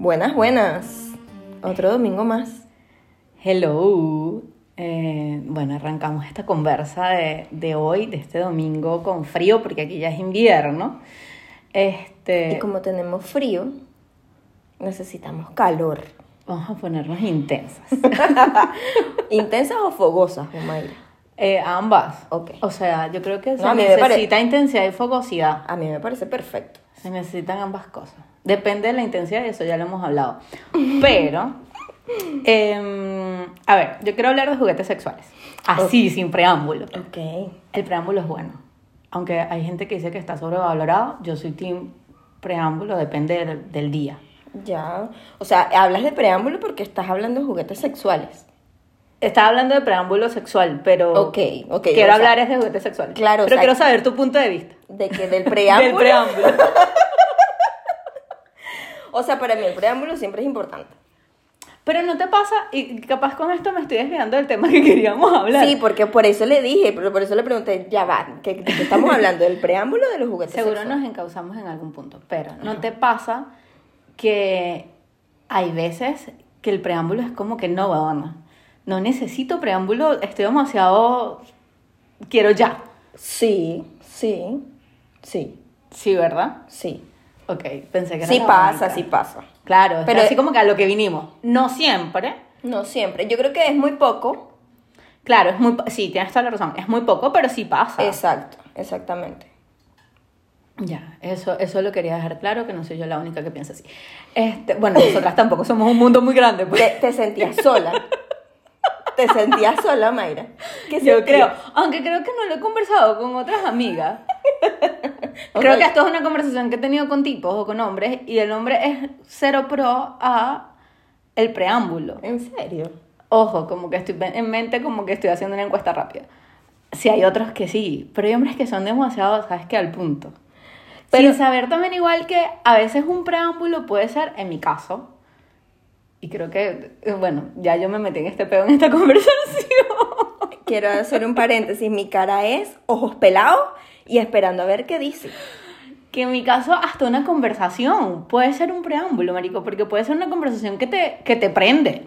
Buenas, buenas. Otro domingo más. Hello. Eh, bueno, arrancamos esta conversa de, de hoy, de este domingo con frío, porque aquí ya es invierno. Este, Y como tenemos frío, necesitamos calor. Vamos a ponernos intensas. ¿Intensas o fogosas, Omaira? Eh, ambas. Ok. O sea, yo creo que se No, a mí me pare- necesita intensidad y fogosidad. A mí me parece perfecto. Se necesitan ambas cosas. Depende de la intensidad y eso ya lo hemos hablado. Pero, em, a ver, yo quiero hablar de juguetes sexuales. Así, sin preámbulo. Ok. El preámbulo es bueno. Aunque hay gente que dice que está sobrevalorado, yo soy team preámbulo, depende del, del día. Ya. O sea, hablas de preámbulo porque estás hablando de juguetes sexuales. Estaba hablando de preámbulo sexual, pero Ok, ok, quiero o sea, hablar es de juguetes sexuales. claro, o pero sea, quiero saber tu punto de vista. De que del preámbulo. Del preámbulo. O sea, para mí el preámbulo siempre es importante. Pero no te pasa, y capaz con esto me estoy desviando del tema que queríamos hablar. Sí, porque por eso le dije, pero por eso le pregunté, ya va, ¿qué, de qué estamos hablando? ¿Del preámbulo de los juguetes Seguro sexuales? nos encauzamos en algún punto, pero ¿no te pasa que hay veces que el preámbulo es como que no, weona, no necesito preámbulo, estoy demasiado... quiero ya. Sí, sí, sí, Sí, ¿verdad? sí. Ok, pensé que era Sí pasa, única. sí pasa. Claro, pero Pero- así como que a lo que vinimos. No siempre. No siempre. Yo creo que es muy poco. Claro, es muy... Sí, tienes toda la razón. Es muy poco, pero sí pasa. Exacto, exactamente. Ya, eso, eso lo quería dejar claro, que no soy yo la única que piensa así. Este, bueno, nosotras tampoco somos un mundo muy grande, pues. Te, te sentías sola. te sentías sola, Mayra. ¿Qué Yo sentías? creo, aunque creo que no lo he conversado con otras amigas. Creo que esto es una conversación que he tenido con tipos o con hombres y el hombre es cero pro a el preámbulo. ¿En serio? Ojo, como que estoy en mente como que estoy haciendo una encuesta rápida. Sí, hay otros que sí, pero hay hombres que son demasiado, ¿sabes qué? Al punto. Pero- Sin saber también igual que a veces un preámbulo puede ser, en mi caso, y creo que, eh, bueno, ya yo me metí en este pedo en esta conversación. Quiero hacer un paréntesis. Mi cara es ojos pelados y esperando a ver qué dice. Que en mi caso, hasta una conversación puede ser un preámbulo, marico, porque puede ser una conversación que te, que te prende.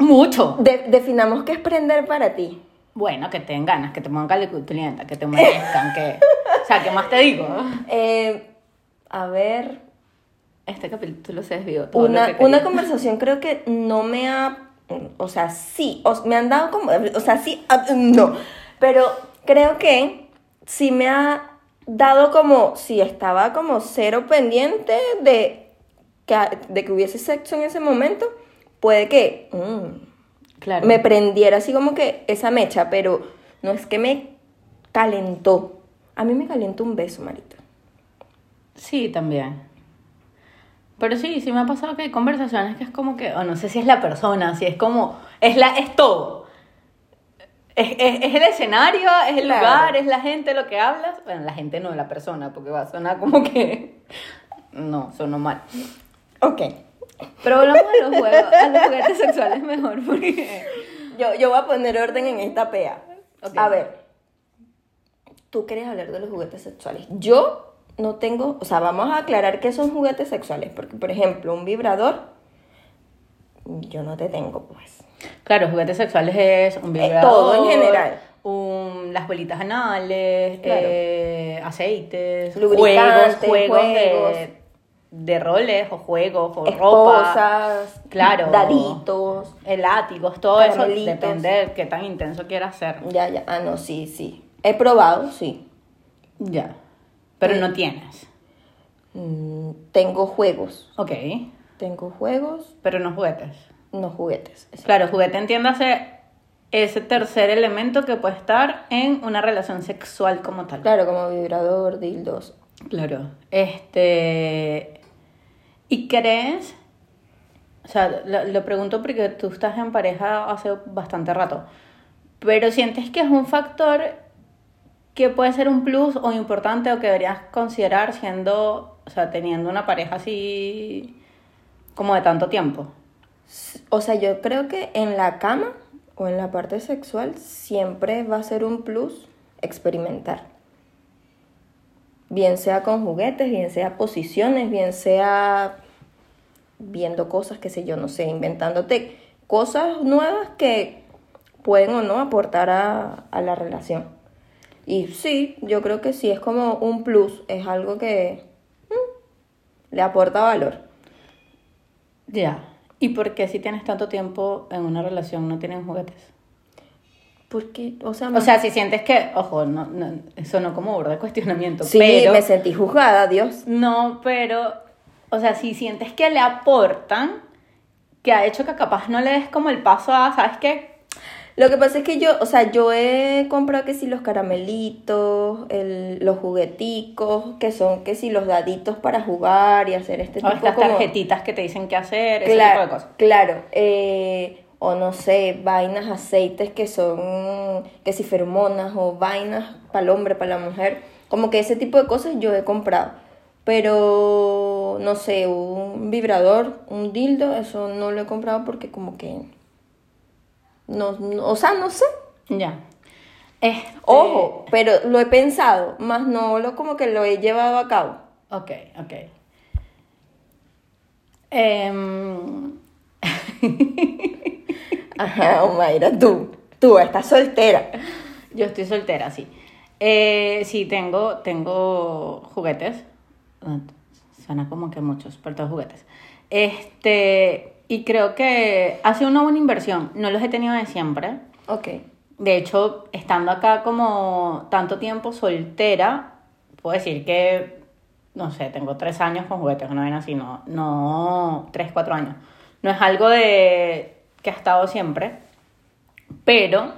Mucho. De- definamos qué es prender para ti. Bueno, que te den ganas, que te pongan calenturienta, que te humedezcan, que... O sea, ¿qué más te digo? Eh, a ver, Este capítulo se desvió todo lo una, que una conversación creo que no me ha, o sea, sí, o- me han dado como, o sea, sí, ah, no, pero creo que sí me ha dado como, si estaba como cero pendiente de que, de que hubiese sexo en ese momento, puede que mm, Claro. me prendiera así como que esa mecha, pero no es que me calentó. A mí me calentó un beso, Marito. Sí, también. Pero sí, sí me ha pasado que hay conversaciones que es como que, o no sé si es la persona, si es como, es la, es todo. Es, es, es el escenario, es el Claro. lugar, es la gente, lo que hablas. Bueno, la gente no, la persona, porque va a sonar como que, no, sonó mal. Ok. Pero volvamos a los juegos, a los juguetes sexuales mejor, porque... Yo, yo voy a poner orden en esta pea. Ok. A ver, tú quieres hablar de los juguetes sexuales. Yo no tengo, o sea, vamos a aclarar qué son juguetes sexuales, porque por ejemplo, un vibrador, yo no te tengo, pues. Claro, juguetes sexuales es un vibrador. Eh, todo en general. un- las bolitas anales, Claro. eh, aceites, Lubricantes, juegos, juegos, juegos. De, de roles o juegos o ropa. Esposas, Claro. daditos. látigos, todo eso Caramelitos. depende de qué tan intenso quieras ser. Ya, ya. Ah, no, sí, sí. He probado, sí. Ya. Pero Eh. no tienes. Mm, tengo juegos. Ok. Tengo juegos, Pero no juguetes. no juguetes. Claro, juguete entiéndase ese tercer elemento que puede estar en una relación sexual como tal. Claro, como vibrador, dildos. Claro. Este. ¿Y crees? O sea, lo, lo pregunto porque tú estás en pareja hace bastante rato. Pero sientes que es un factor que puede ser un plus o importante o que deberías considerar siendo, o sea, teniendo una pareja así como de tanto tiempo. O sea, yo creo que en la cama o en la parte sexual siempre va a ser un plus experimentar. Bien sea con juguetes, bien sea posiciones, bien sea viendo cosas, qué sé yo, no sé, inventándote cosas nuevas que pueden o no aportar a, a la relación. Y sí, yo creo que sí, es como un plus, es algo que mm, le aporta valor. Ya. ¿Y por qué si tienes tanto tiempo en una relación no tienen juguetes? Porque, o sea, O sea, si sientes que, ojo, no, no, eso no como burda de cuestionamiento, sí, pero... me sentí juzgada, Dios. No, pero, o sea, si sientes que le aportan, que ha hecho que capaz no le des como el paso a, ¿sabes qué? Lo que pasa es que yo, o sea, yo he comprado que si los caramelitos, el, los jugueticos, que son que si los daditos para jugar y hacer este O tipo estas como- tarjetitas que te dicen qué hacer, ese claro, tipo de cosas. Claro, eh, o no sé, vainas, aceites que son, que si feromonas o vainas para el hombre, para la mujer, como que ese tipo de cosas yo he comprado. Pero, no sé, un vibrador, un dildo, eso no lo he comprado porque como que, no, no- o sea, no sé. Ya. Este- Ojo, pero lo he pensado, más no lo como que lo he llevado a cabo. Ok, ok. Em, Ajá, Mayra, tú, tú estás soltera. yo estoy soltera, sí. Eh, sí, tengo, tengo juguetes. Ah, Suena como que muchos, pero todos juguetes. Este, y creo que ha sido una buena inversión. No los he tenido de siempre. Ok. De hecho, estando acá como tanto tiempo soltera, puedo decir que, no sé, tengo tres años con juguetes, no ven así, no, no, tres, cuatro años. No es algo de que ha estado siempre, pero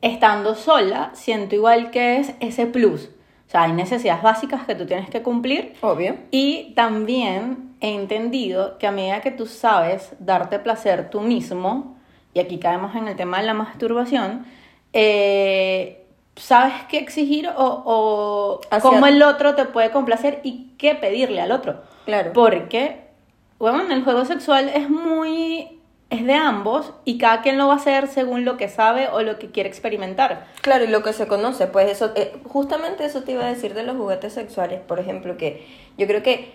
estando sola, siento igual que es ese plus. O sea, hay necesidades básicas que tú tienes que cumplir Obvio. y también he entendido que a medida que tú sabes darte placer tú mismo, y aquí caemos en el tema de la masturbación, eh, sabes qué exigir o, o Hacia- cómo el otro te puede complacer y qué pedirle al otro. Claro. Porque, bueno, el juego sexual es muy... es de ambos y cada quien lo va a hacer según lo que sabe o lo que quiere experimentar. Claro, y lo que se conoce, pues eso, eh, justamente eso te iba a decir de los juguetes sexuales, por ejemplo, que yo creo que,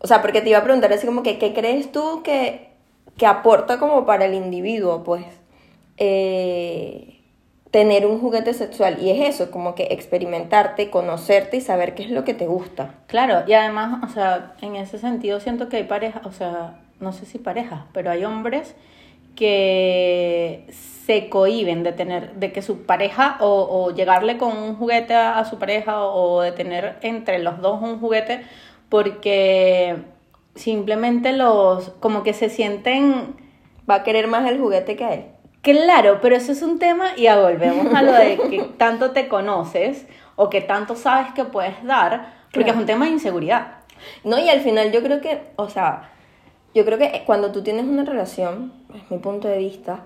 o sea, porque te iba a preguntar así como que, ¿qué crees tú que, que aporta como para el individuo, pues, eh, tener un juguete sexual? Y es eso, como que experimentarte, conocerte y saber qué es lo que te gusta. Claro, y además, o sea, en ese sentido siento que hay parejas, o sea, no sé si parejas, pero hay hombres que se cohiben de tener, de que su pareja o, o llegarle con un juguete a, a su pareja o, de tener entre los dos un juguete porque simplemente los, como que se sienten Va a querer más el juguete que a él. Claro, pero eso es un tema y ya volvemos a lo de que tanto te conoces o que tanto sabes que puedes dar, porque Claro. es un tema de inseguridad. No, y al final yo creo que, o sea, yo creo que cuando tú tienes una relación, es mi punto de vista,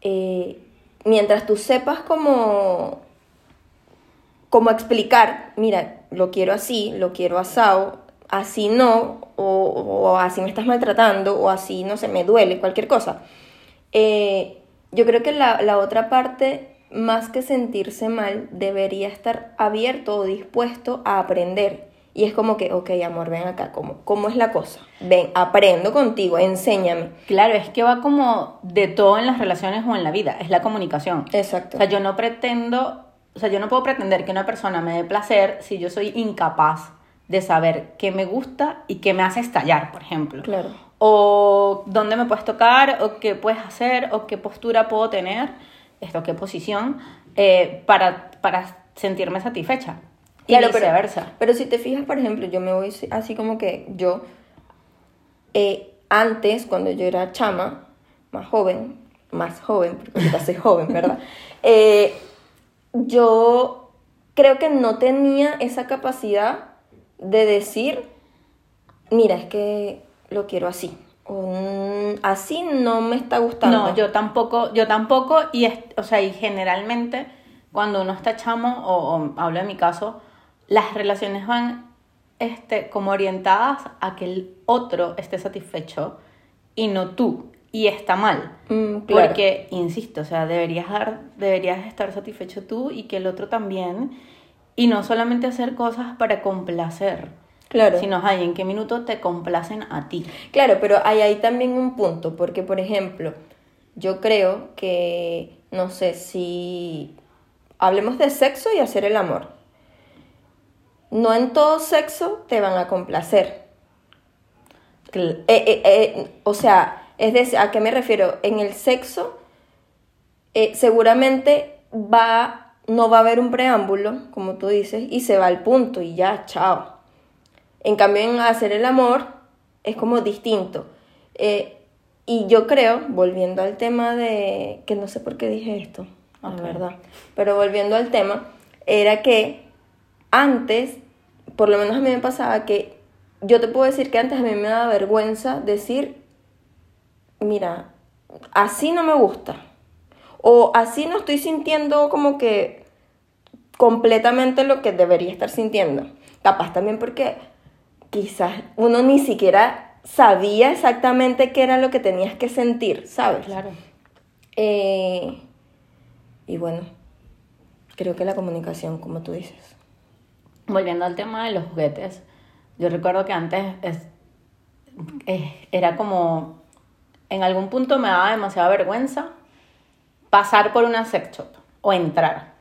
eh, mientras tú sepas cómo, cómo explicar, mira, lo quiero así, lo quiero asado, así no, o, o así me estás maltratando, o así, no sé, me duele, cualquier cosa. Eh, yo creo que la, la otra parte, más que sentirse mal, debería estar abierto o dispuesto a aprender. Y es como que, ok, amor, ven acá, ¿cómo, cómo es la cosa? Ven, aprendo contigo, enséñame. Claro, es que va como de todo en las relaciones o en la vida, es la comunicación. Exacto. O sea, yo no pretendo, o sea, yo no puedo pretender que una persona me dé placer si yo soy incapaz de saber qué me gusta y qué me hace estallar, por ejemplo. Claro. O dónde me puedes tocar, o qué puedes hacer, o qué postura puedo tener, esto, qué posición, eh, para, para sentirme satisfecha. Y Claro, pero, viceversa. pero si te fijas, por ejemplo, yo me voy así como que yo, eh, antes, cuando yo era chama, más joven, más joven, porque ahorita soy joven, ¿verdad? Eh, yo creo que no tenía esa capacidad de decir, mira, es que lo quiero así. O "Mm, así no me está gustando. No, yo tampoco, yo tampoco, y es, o sea, y generalmente cuando uno está chamo, o, o hablo de mi caso, las relaciones van este, como orientadas a que el otro esté satisfecho y no tú, y está mal. Mm, claro. Porque, insisto, o sea, deberías, dar, deberías estar satisfecho tú y que el otro también, y no solamente hacer cosas para complacer. Claro. Sino ahí en qué minuto te complacen a ti. Claro, pero hay ahí también un punto, porque por ejemplo, yo creo que, no sé, si hablemos de sexo y hacer el amor, no en todo sexo te van a complacer. Eh, eh, eh, o sea, es decir, ¿a qué me refiero? En el sexo, seguramente va, no va a haber un preámbulo, como tú dices, y se va al punto y ya, chao. En cambio, en hacer el amor es como distinto. Y yo creo, volviendo al tema de, que no sé por qué dije esto, la Ok. verdad, pero volviendo al tema, era que antes, por lo menos a mí me pasaba que yo te puedo decir que antes a mí me daba vergüenza decir, mira, así no me gusta. O así no estoy sintiendo como que completamente lo que debería estar sintiendo. Capaz también porque quizás uno ni siquiera sabía exactamente qué era lo que tenías que sentir, ¿sabes? Claro. Eh, y bueno, creo que la comunicación, como tú dices. Volviendo al tema de los juguetes, yo recuerdo que antes es- es- era como, en algún punto me daba demasiada vergüenza pasar por una sex shop o entrar.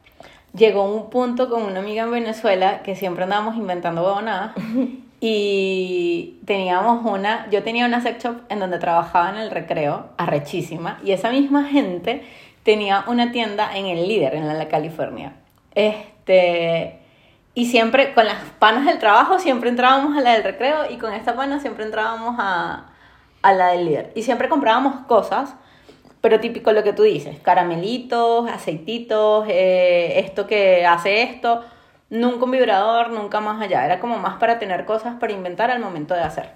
Llegó un punto con una amiga en Venezuela que siempre andábamos inventando huevonadas y teníamos una, yo tenía una sex shop en donde trabajaba en el recreo, arrechísima, y esa misma gente tenía una tienda en el líder, en la California. Este, y siempre, con las panas del trabajo, siempre entrábamos a la del recreo y con esta pana siempre entrábamos a, a la del líder. Y siempre comprábamos cosas, pero típico lo que tú dices, caramelitos, aceititos, eh, esto que hace esto, nunca un vibrador, nunca más allá. Era como más para tener cosas para inventar al momento de hacer.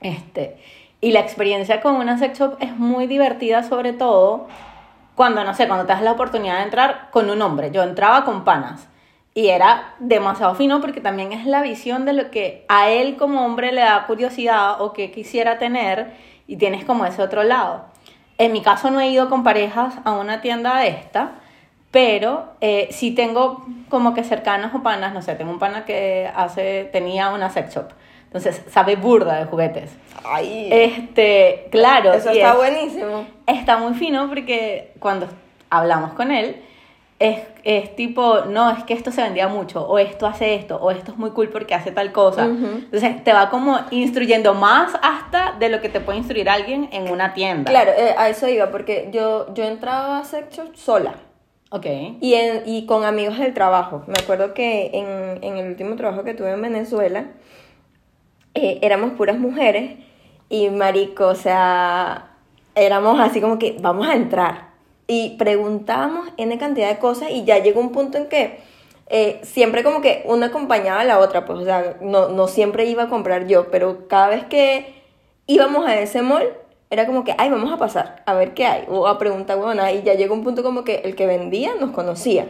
Este, y la experiencia con una sex shop es muy divertida, sobre todo cuando, no sé, cuando te das la oportunidad de entrar con un hombre. Yo entraba con panas y era demasiado fino porque también es la visión de lo que a él como hombre le da curiosidad o que quisiera tener y tienes como ese otro lado. En mi caso no he ido con parejas a una tienda de esta, pero eh, sí tengo como que cercanos o panas, no sé, tengo un pana que hace, tenía una sex shop, entonces sabe burda de juguetes. Ay, Este, claro. eso está es- buenísimo. Está muy fino porque cuando hablamos con él, es, es tipo, no, es que esto se vendía mucho, o esto hace esto, o esto es muy cool porque hace tal cosa. Entonces te va como instruyendo más hasta de lo que te puede instruir alguien en una tienda. Claro, eh, a eso iba, porque yo, yo entraba a sex shop sola. Ok. Y, en- y con amigos del trabajo. Me acuerdo que en, en el último trabajo que tuve en Venezuela, eh, éramos puras mujeres y marico, o sea, éramos así como que vamos a entrar. Y preguntábamos N cantidad de cosas y ya llegó un punto en que eh, siempre como que una acompañaba a la otra, pues o sea, no, no siempre iba a comprar yo, pero cada vez que íbamos a ese mall, era como que, ay, vamos a pasar, a ver qué hay, o a preguntar, bueno, y ya llegó un punto como que el que vendía nos conocía.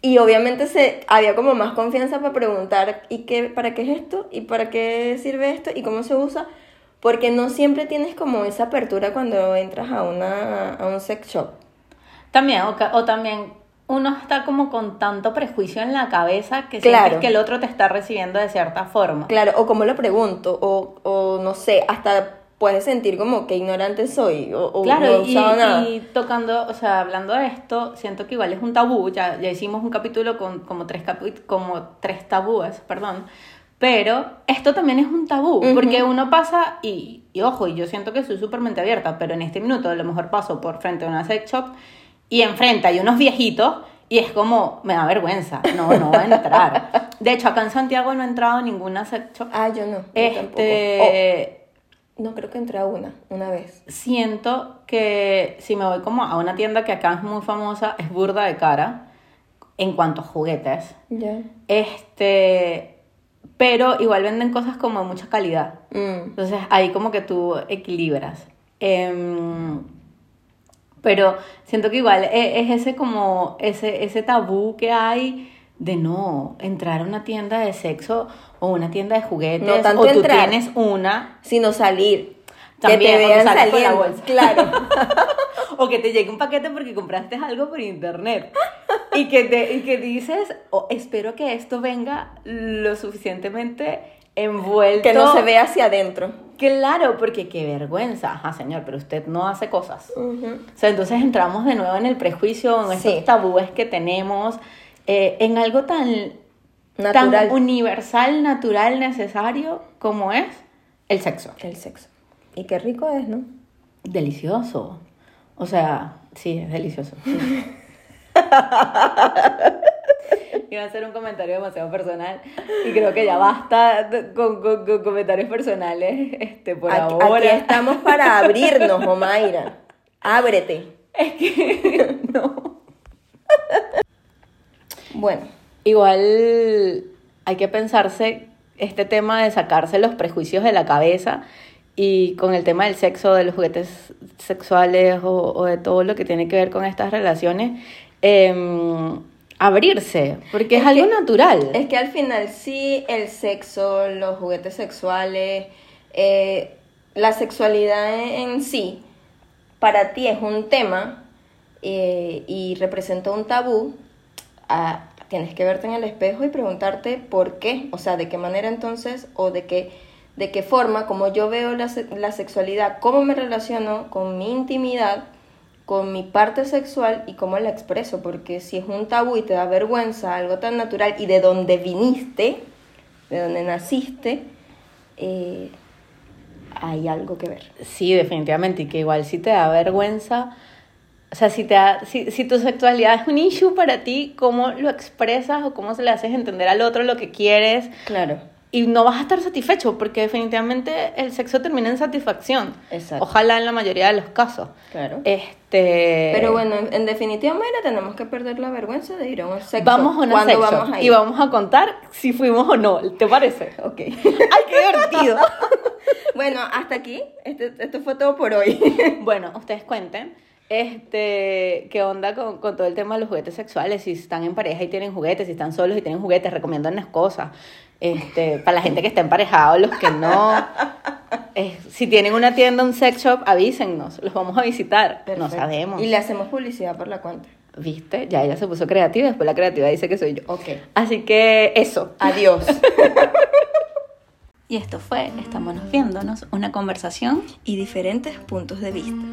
Y obviamente se, había como más confianza para preguntar, ¿y qué, para qué es esto? ¿Y para qué sirve esto? ¿Y cómo se usa? Porque no siempre tienes como esa apertura cuando entras a, una, a un sex shop. También, o, o también uno está como con tanto prejuicio en la cabeza que Claro. sientes que el otro te está recibiendo de cierta forma. Claro, o cómo lo pregunto, o, o no sé, hasta puedes sentir como que ignorante soy, o, o no he Claro, y, usado nada. y tocando, o sea, hablando de esto, siento que igual es un tabú, ya, ya hicimos un capítulo con como tres, capi- como tres tabúes, perdón, pero esto también es un tabú, Ujú. porque uno pasa, y, y ojo, y yo siento que soy súper mente abierta, pero en este minuto a lo mejor paso por frente a una sex shop y enfrente hay unos viejitos y es como, me da vergüenza, no, no voy a entrar. De hecho, acá en Santiago no he entrado a ninguna sex shop. Ah, yo no, yo. Este, Oh, no, creo que entré a una, una vez. siento que si me voy como a una tienda que acá es muy famosa, es burda de cara en cuanto a juguetes. Ya. Este, pero igual venden cosas como de mucha calidad. Mm. Entonces ahí como que tú equilibras. Em, pero siento que igual e- es ese como ese, ese tabú que hay de no entrar a una tienda de sexo o una tienda de juguetes No tanto o tú entrar. tienes una Sino salir. También, que te porque vean sales con la bolsa. Claro. o que te llegue un paquete porque compraste algo por internet y que, te, y que dices, "Oh, espero que esto venga lo suficientemente envuelto. Que no se ve hacia adentro. Claro, porque qué vergüenza. Ajá, señor, pero usted no hace cosas. O sea, entonces entramos de nuevo en el prejuicio, en estos Sí. tabúes que tenemos, eh, en algo tan, Natural. tan universal, natural, necesario como es el sexo. El sexo. Y qué rico es, ¿no? Delicioso. O sea, sí, es delicioso. Iba a hacer un comentario demasiado personal y creo que ya basta con, con- con comentarios personales este, por Aquí, ahora. aquí estamos para abrirnos, Omaira. Ábrete. no. Bueno, Igual hay que pensarse este tema de sacarse los prejuicios de la cabeza y con el tema del sexo, de los juguetes sexuales o, o de todo lo que tiene que ver con estas relaciones, em, abrirse, porque es, Es algo que- natural. es que al final sí el sexo, los juguetes sexuales, eh, la sexualidad en sí, para ti es un tema eh, y representa un tabú, ah, tienes que verte en el espejo y preguntarte por qué, o sea, de qué manera entonces o de qué, de qué forma, como yo veo la, la sexualidad, cómo me relaciono con mi intimidad, con mi parte sexual y cómo la expreso, porque si es un tabú y te da vergüenza, algo tan natural y de donde viniste, de donde naciste, eh, hay algo que ver. Sí, definitivamente, y que igual si te da vergüenza, o sea, si, te da- si, si tu sexualidad es un issue para ti, ¿cómo lo expresas o cómo se le haces entender al otro lo que quieres? Claro. Y no vas a estar satisfecho, porque definitivamente el sexo termina en satisfacción. Exacto. Ojalá en la mayoría de los casos. Claro. Este... Pero bueno, en, en definitiva, tenemos que perder la vergüenza de ir a un sexo. Vamos a un ¿Cuándo sexo vamos a ir? y vamos a contar si fuimos o no. ¿Te parece? Ok. ¡Ay, qué divertido! bueno, hasta aquí. Este, esto fue todo por hoy. Bueno, ustedes cuenten. Este, ¿qué onda con, con todo el tema de los juguetes sexuales? Si están en pareja y tienen juguetes, si están solos y tienen juguetes, recomiéndanos cosas. Este, para la gente que está emparejado, los que no. Eh, si tienen una tienda, un sex shop, avísennos, los vamos a visitar. No sabemos. Y le hacemos publicidad por la cuenta. ¿Viste? Ya ella se puso creativa, después la creativa dice que soy yo. Ok. Así que eso. Adiós. Y esto fue Estamos viéndonos, una conversación y diferentes puntos de vista.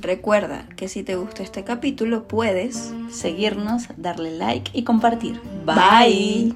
Recuerda que si te gustó este capítulo puedes seguirnos, darle like y compartir. Bye.